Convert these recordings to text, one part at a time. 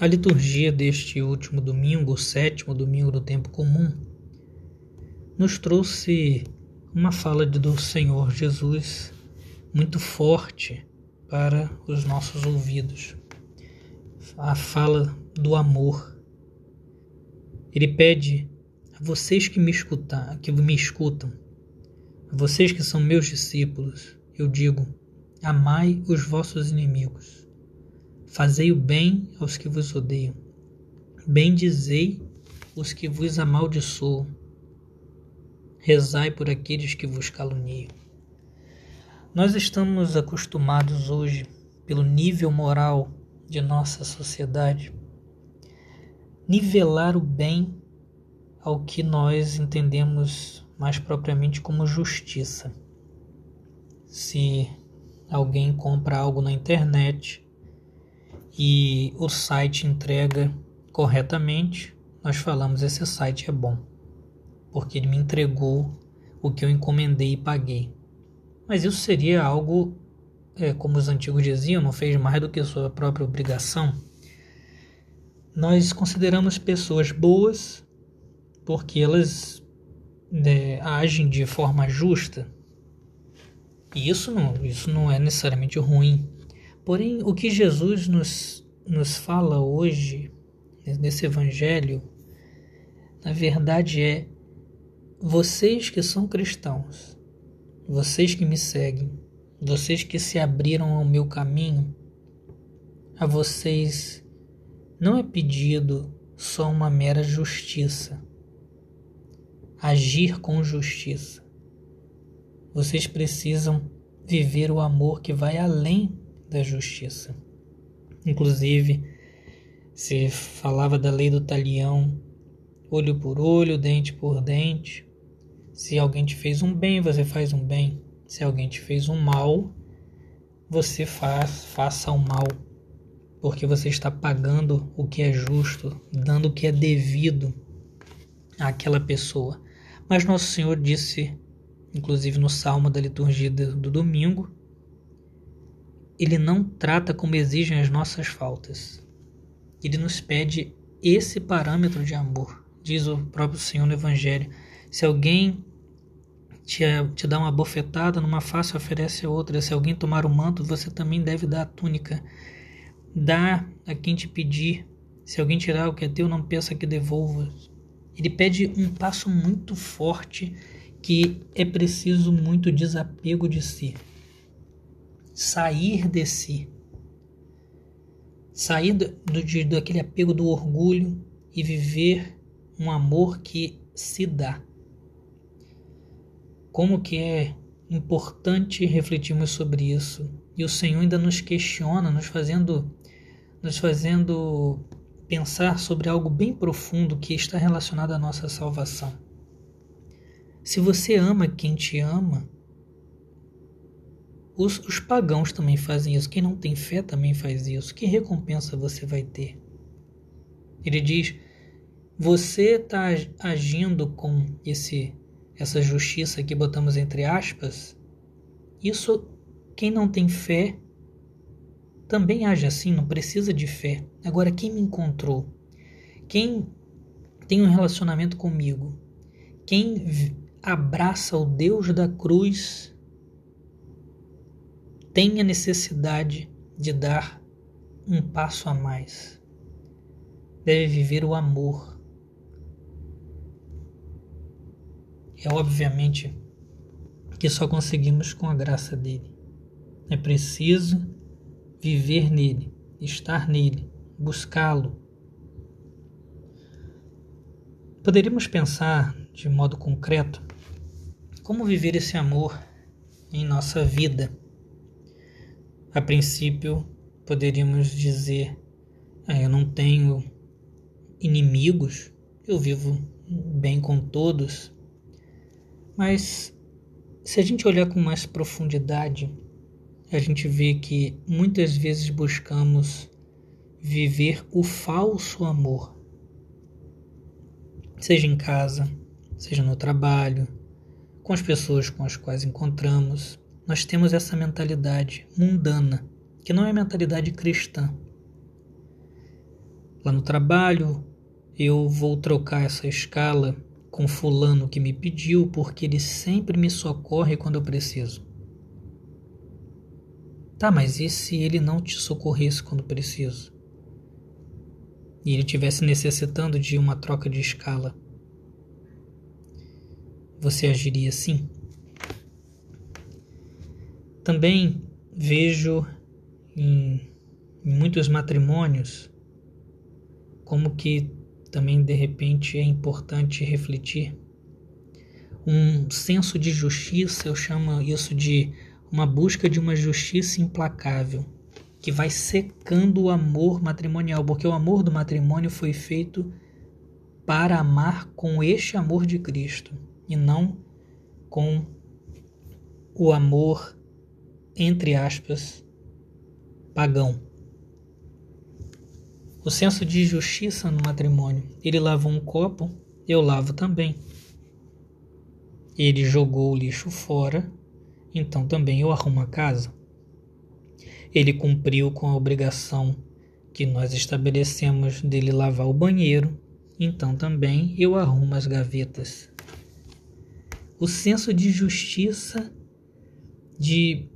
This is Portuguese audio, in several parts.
A liturgia deste último domingo, o sétimo domingo do tempo comum, nos trouxe uma fala do Senhor Jesus muito forte para os nossos ouvidos. A fala do amor. Ele pede a vocês que me escutam, que me escutam, a vocês que são meus discípulos, eu digo: amai os vossos inimigos Fazei o bem aos que vos odeiam. Bendizei os que vos amaldiçoam. Rezai por aqueles que vos caluniam. Nós estamos acostumados hoje, pelo nível moral de nossa sociedade, nivelar o bem ao que nós entendemos mais propriamente como justiça. Se alguém compra algo na internet, e o site entrega corretamente, nós falamos esse site é bom, porque ele me entregou o que eu encomendei e paguei. Mas isso seria algo, é, como os antigos diziam, não fez mais do que sua própria obrigação. Nós consideramos pessoas boas porque elas é, agem de forma justa. E isso não, isso não é necessariamente ruim. Porém, o que Jesus nos, nos fala hoje, nesse Evangelho, na verdade é: vocês que são cristãos, vocês que me seguem, vocês que se abriram ao meu caminho, a vocês não é pedido só uma mera justiça, agir com justiça. Vocês precisam viver o amor que vai além da justiça. Inclusive, se falava da lei do talião, olho por olho, dente por dente. Se alguém te fez um bem, você faz um bem. Se alguém te fez um mal, você faz, faça o mal, porque você está pagando o que é justo, dando o que é devido àquela pessoa. Mas Nosso Senhor disse, inclusive no salmo da liturgia do domingo, ele não trata como exigem as nossas faltas. Ele nos pede esse parâmetro de amor. Diz o próprio Senhor no Evangelho. Se alguém te, te dá uma bofetada numa face, oferece a outra. Se alguém tomar o manto, você também deve dar a túnica. Dá a quem te pedir. Se alguém tirar o que é teu, não pensa que devolva. Ele pede um passo muito forte que é preciso muito desapego de si sair de si, sair do, do, daquele apego do orgulho e viver um amor que se dá. Como que é importante refletirmos sobre isso e o Senhor ainda nos questiona, nos fazendo, nos fazendo pensar sobre algo bem profundo que está relacionado à nossa salvação. Se você ama quem te ama, os, os pagãos também fazem isso. Quem não tem fé também faz isso. Que recompensa você vai ter? Ele diz: você está agindo com esse essa justiça que botamos entre aspas. Isso quem não tem fé também age assim, não precisa de fé. Agora quem me encontrou, quem tem um relacionamento comigo, quem abraça o Deus da cruz tem a necessidade de dar um passo a mais. Deve viver o amor. É obviamente que só conseguimos com a graça dele. É preciso viver nele, estar nele, buscá-lo. Poderíamos pensar de modo concreto como viver esse amor em nossa vida a princípio, poderíamos dizer: ah, eu não tenho inimigos, eu vivo bem com todos. Mas se a gente olhar com mais profundidade, a gente vê que muitas vezes buscamos viver o falso amor, seja em casa, seja no trabalho, com as pessoas com as quais encontramos, nós temos essa mentalidade mundana, que não é mentalidade cristã. lá no trabalho, eu vou trocar essa escala com fulano que me pediu porque ele sempre me socorre quando eu preciso. Tá, mas e se ele não te socorresse quando preciso? E ele tivesse necessitando de uma troca de escala? Você agiria assim? Também vejo em, em muitos matrimônios como que também de repente é importante refletir um senso de justiça, eu chamo isso de uma busca de uma justiça implacável, que vai secando o amor matrimonial, porque o amor do matrimônio foi feito para amar com este amor de Cristo e não com o amor, entre aspas, pagão. O senso de justiça no matrimônio. Ele lavou um copo, eu lavo também. Ele jogou o lixo fora, então também eu arrumo a casa. Ele cumpriu com a obrigação que nós estabelecemos dele lavar o banheiro, então também eu arrumo as gavetas. O senso de justiça de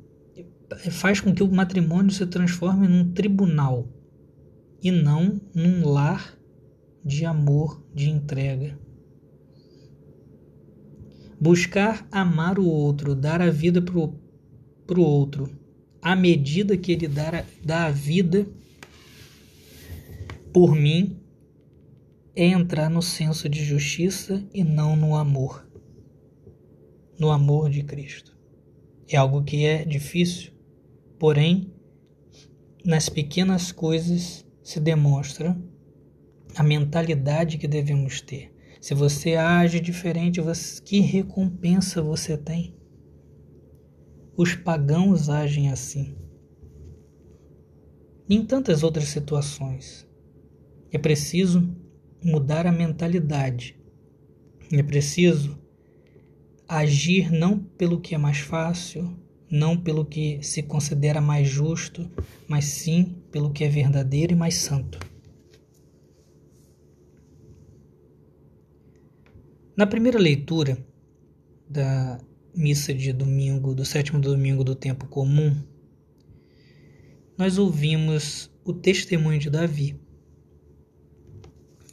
faz com que o matrimônio se transforme num tribunal e não num lar de amor, de entrega. Buscar amar o outro, dar a vida para o outro, à medida que ele dá, dá a vida por mim, é entrar no senso de justiça e não no amor. No amor de Cristo. É algo que é difícil, porém, nas pequenas coisas se demonstra a mentalidade que devemos ter. Se você age diferente, você, que recompensa você tem? Os pagãos agem assim. Em tantas outras situações, é preciso mudar a mentalidade. É preciso agir não pelo que é mais fácil, não pelo que se considera mais justo, mas sim pelo que é verdadeiro e mais santo. Na primeira leitura da missa de domingo, do sétimo domingo do tempo comum, nós ouvimos o testemunho de Davi.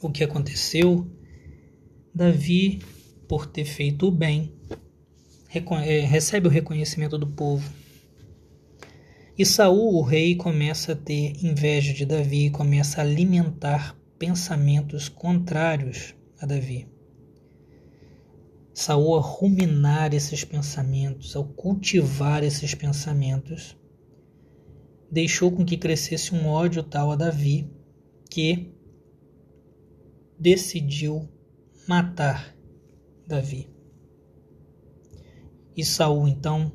O que aconteceu? Davi, por ter feito o bem, recebe o reconhecimento do povo. E Saul, o rei, começa a ter inveja de Davi, começa a alimentar pensamentos contrários a Davi. Saul, ao ruminar esses pensamentos, ao cultivar esses pensamentos, deixou com que crescesse um ódio tal a Davi que decidiu matar Davi. E Saul então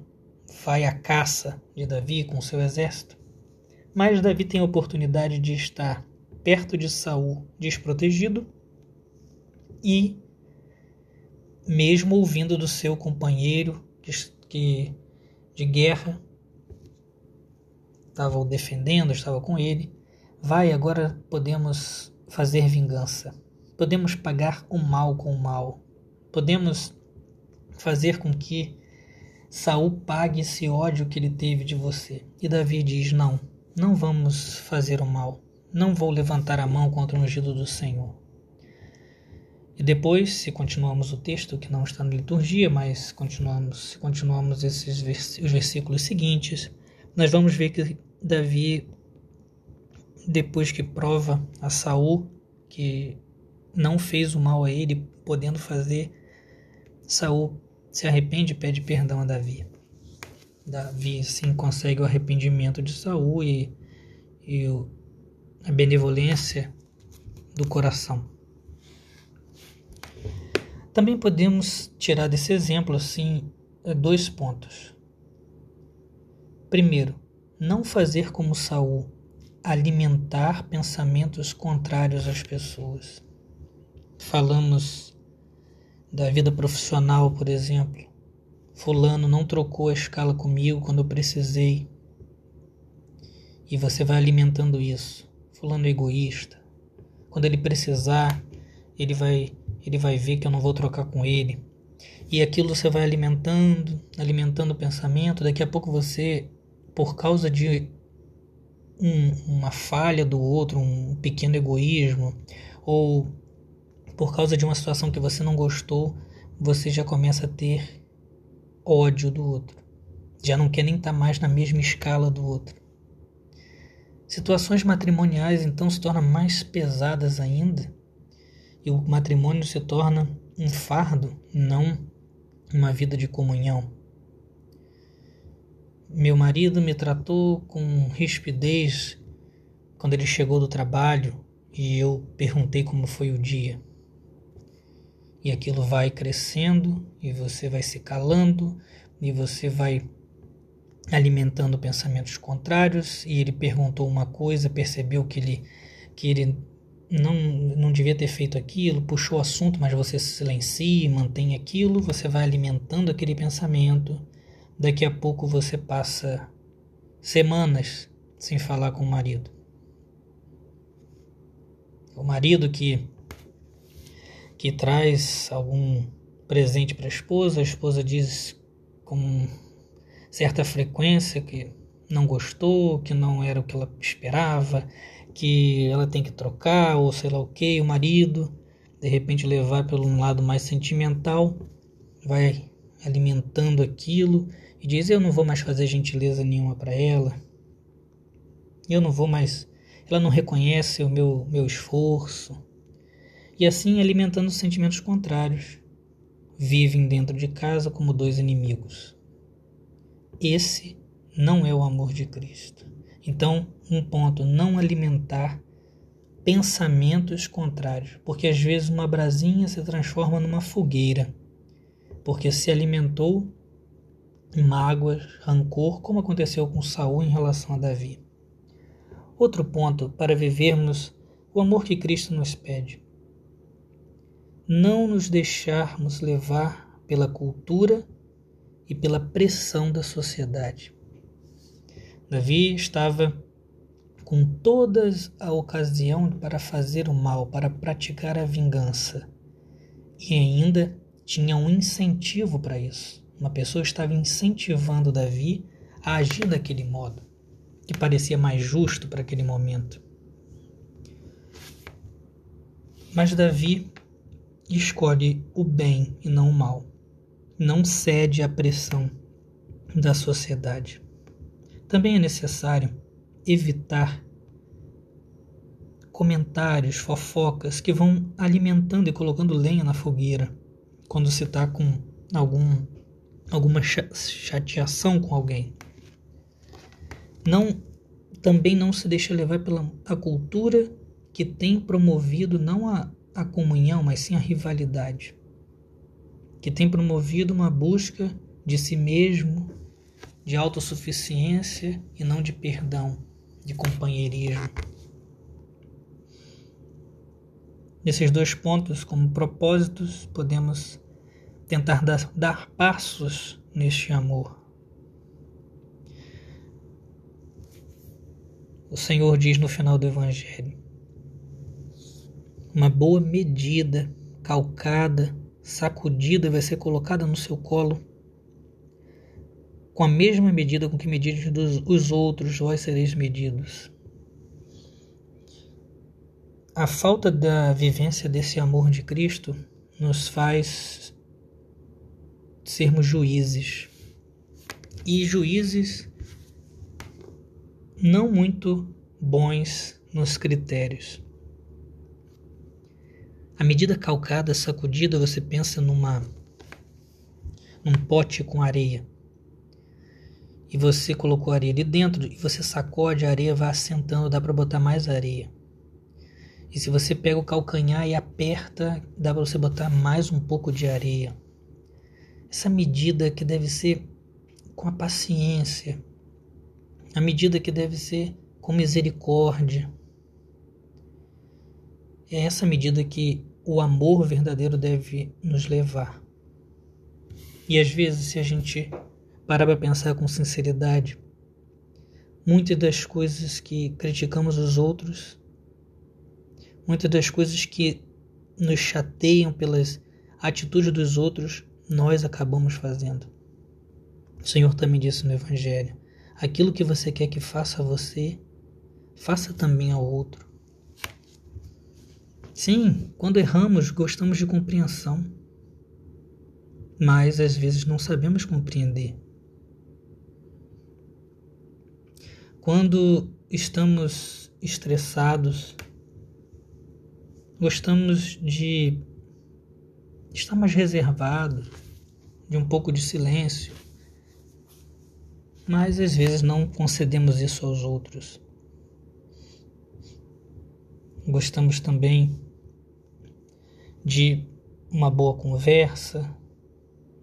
vai à caça de Davi com seu exército. Mas Davi tem a oportunidade de estar perto de Saul desprotegido e mesmo ouvindo do seu companheiro que de guerra estava o defendendo, estava com ele, vai agora podemos fazer vingança. Podemos pagar o mal com o mal. Podemos fazer com que Saul pague esse ódio que ele teve de você. E Davi diz: Não, não vamos fazer o mal. Não vou levantar a mão contra o ungido do Senhor. E depois, se continuamos o texto, que não está na liturgia, mas continuamos, continuamos esses vers os versículos seguintes, nós vamos ver que Davi, depois que prova a Saul que não fez o mal a ele, podendo fazer, Saul se arrepende e pede perdão a Davi. Davi sim consegue o arrependimento de Saul e, e a benevolência do coração. Também podemos tirar desse exemplo assim dois pontos. Primeiro, não fazer como Saul, alimentar pensamentos contrários às pessoas. Falamos da vida profissional, por exemplo. Fulano não trocou a escala comigo quando eu precisei. E você vai alimentando isso. Fulano é egoísta. quando ele precisar, ele vai ele vai ver que eu não vou trocar com ele. E aquilo você vai alimentando, alimentando o pensamento, daqui a pouco você, por causa de um, uma falha do outro, um pequeno egoísmo, ou por causa de uma situação que você não gostou, você já começa a ter ódio do outro. Já não quer nem estar tá mais na mesma escala do outro. Situações matrimoniais então se tornam mais pesadas ainda e o matrimônio se torna um fardo, não uma vida de comunhão. Meu marido me tratou com rispidez quando ele chegou do trabalho e eu perguntei como foi o dia. E aquilo vai crescendo e você vai se calando e você vai alimentando pensamentos contrários e ele perguntou uma coisa, percebeu que ele que ele não, não devia ter feito aquilo, puxou o assunto, mas você se silencia e mantém aquilo, você vai alimentando aquele pensamento. Daqui a pouco você passa semanas sem falar com o marido. O marido que que traz algum presente para a esposa, a esposa diz com certa frequência que não gostou, que não era o que ela esperava, que ela tem que trocar ou sei lá o que, o marido, de repente levar pelo um lado mais sentimental, vai alimentando aquilo e diz: Eu não vou mais fazer gentileza nenhuma para ela, eu não vou mais, ela não reconhece o meu, meu esforço, e assim alimentando sentimentos contrários. Vivem dentro de casa como dois inimigos. Esse não é o amor de Cristo. Então, um ponto, não alimentar pensamentos contrários, porque às vezes uma brasinha se transforma numa fogueira, porque se alimentou mágoas, rancor, como aconteceu com Saul em relação a Davi. Outro ponto para vivermos o amor que Cristo nos pede não nos deixarmos levar pela cultura e pela pressão da sociedade. Davi estava com todas a ocasião para fazer o mal, para praticar a vingança. E ainda tinha um incentivo para isso. Uma pessoa estava incentivando Davi a agir daquele modo, que parecia mais justo para aquele momento. Mas Davi escolhe o bem e não o mal. Não cede à pressão da sociedade. Também é necessário evitar comentários, fofocas que vão alimentando e colocando lenha na fogueira quando se está com algum, alguma chateação com alguém. Não, também não se deixa levar pela a cultura que tem promovido não a a comunhão, mas sim a rivalidade, que tem promovido uma busca de si mesmo, de autossuficiência e não de perdão, de companheirismo. Nesses dois pontos, como propósitos, podemos tentar dar, dar passos neste amor. O Senhor diz no final do Evangelho: uma boa medida, calcada, sacudida, vai ser colocada no seu colo. Com a mesma medida com que medides dos, os outros, vós sereis medidos. A falta da vivência desse amor de Cristo nos faz sermos juízes. E juízes não muito bons nos critérios. A medida calcada, sacudida, você pensa numa num pote com areia. E você colocou areia ali dentro e você sacode a areia, vai assentando, dá para botar mais areia. E se você pega o calcanhar e aperta, dá para você botar mais um pouco de areia. Essa medida que deve ser com a paciência, a medida que deve ser com misericórdia. É essa medida que o amor verdadeiro deve nos levar. E às vezes, se a gente parar para pensar com sinceridade, muitas das coisas que criticamos os outros, Muitas das coisas que nos chateiam pelas atitudes dos outros, nós acabamos fazendo. O Senhor também disse no Evangelho: aquilo que você quer que faça a você, faça também ao outro. Sim, quando erramos, gostamos de compreensão, mas às vezes não sabemos compreender. Quando estamos estressados, gostamos de estar mais reservados, de um pouco de silêncio, mas às vezes não concedemos isso aos outros. Gostamos também de uma boa conversa,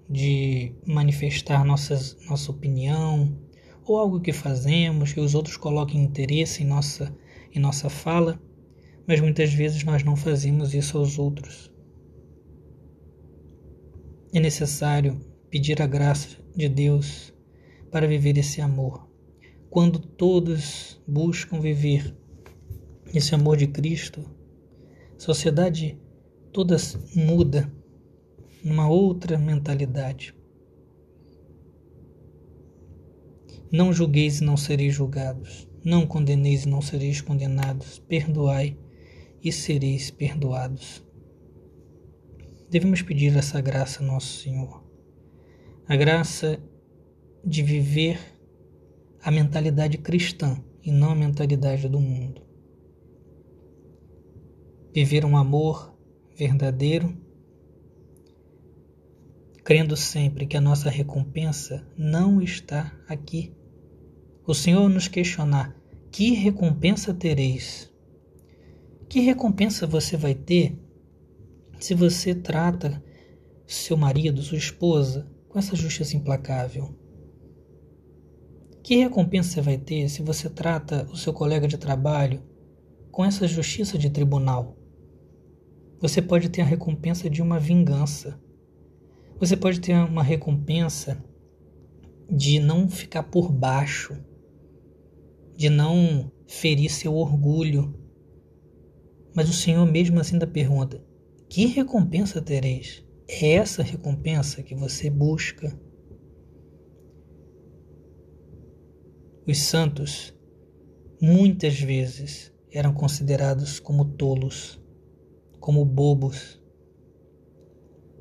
de manifestar nossas, nossa opinião, ou algo que fazemos, que os outros coloquem interesse em nossa, em nossa fala, mas muitas vezes nós não fazemos isso aos outros. É necessário pedir a graça de Deus para viver esse amor. Quando todos buscam viver esse amor de Cristo, a sociedade toda muda numa outra mentalidade. Não julgueis e não sereis julgados. Não condeneis e não sereis condenados. Perdoai e sereis perdoados. Devemos pedir essa graça nosso Senhor. A graça de viver a mentalidade cristã e não a mentalidade do mundo. Viver um amor verdadeiro, crendo sempre que a nossa recompensa não está aqui o Senhor nos questionar: que recompensa tereis? Que recompensa você vai ter se você trata seu marido, sua esposa, com essa justiça implacável? Que recompensa você vai ter se você trata o seu colega de trabalho com essa justiça de tribunal? Você pode ter a recompensa de uma vingança. Você pode ter uma recompensa de não ficar por baixo de não ferir seu orgulho. Mas o Senhor mesmo assim da pergunta: que recompensa tereis? É essa recompensa que você busca? Os santos muitas vezes eram considerados como tolos, como bobos,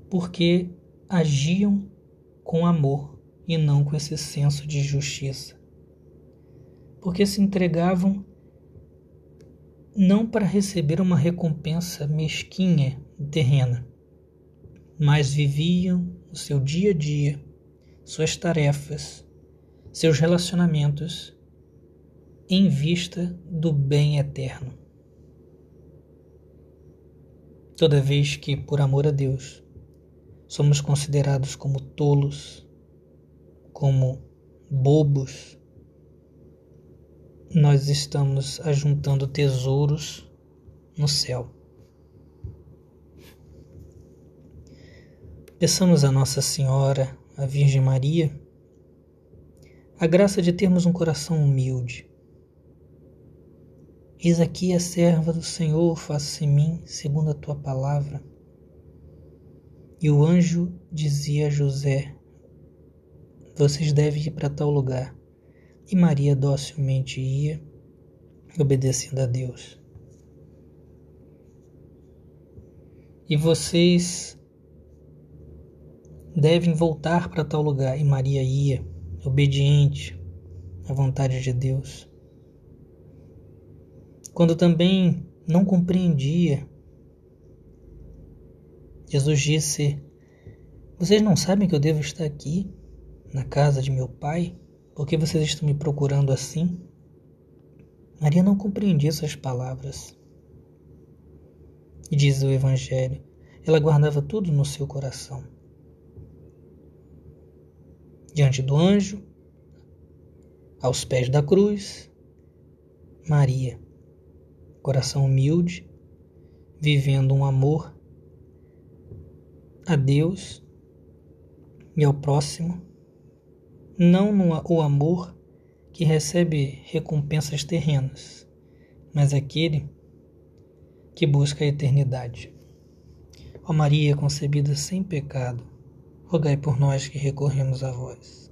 porque agiam com amor e não com esse senso de justiça porque se entregavam não para receber uma recompensa mesquinha e terrena, mas viviam o seu dia a dia, suas tarefas, seus relacionamentos em vista do bem eterno. Toda vez que, por amor a Deus, somos considerados como tolos, como bobos, nós estamos ajuntando tesouros no céu. Peçamos a Nossa Senhora, a Virgem Maria, a graça de termos um coração humilde. Eis aqui a serva do Senhor, faça em mim segundo a tua palavra. E o anjo dizia a José: Vocês devem ir para tal lugar e Maria docilmente ia, obedecendo a Deus. E vocês devem voltar para tal lugar. E Maria ia, obediente à vontade de Deus. Quando também não compreendia, Jesus disse: Vocês não sabem que eu devo estar aqui, na casa de meu pai? Por que vocês estão me procurando assim? Maria não compreendia essas palavras. E diz o Evangelho, ela guardava tudo no seu coração. Diante do anjo, aos pés da cruz, Maria, coração humilde, vivendo um amor a Deus e ao próximo não no o amor que recebe recompensas terrenas, mas aquele que busca a eternidade. Ó Maria concebida sem pecado, rogai por nós que recorremos a vós.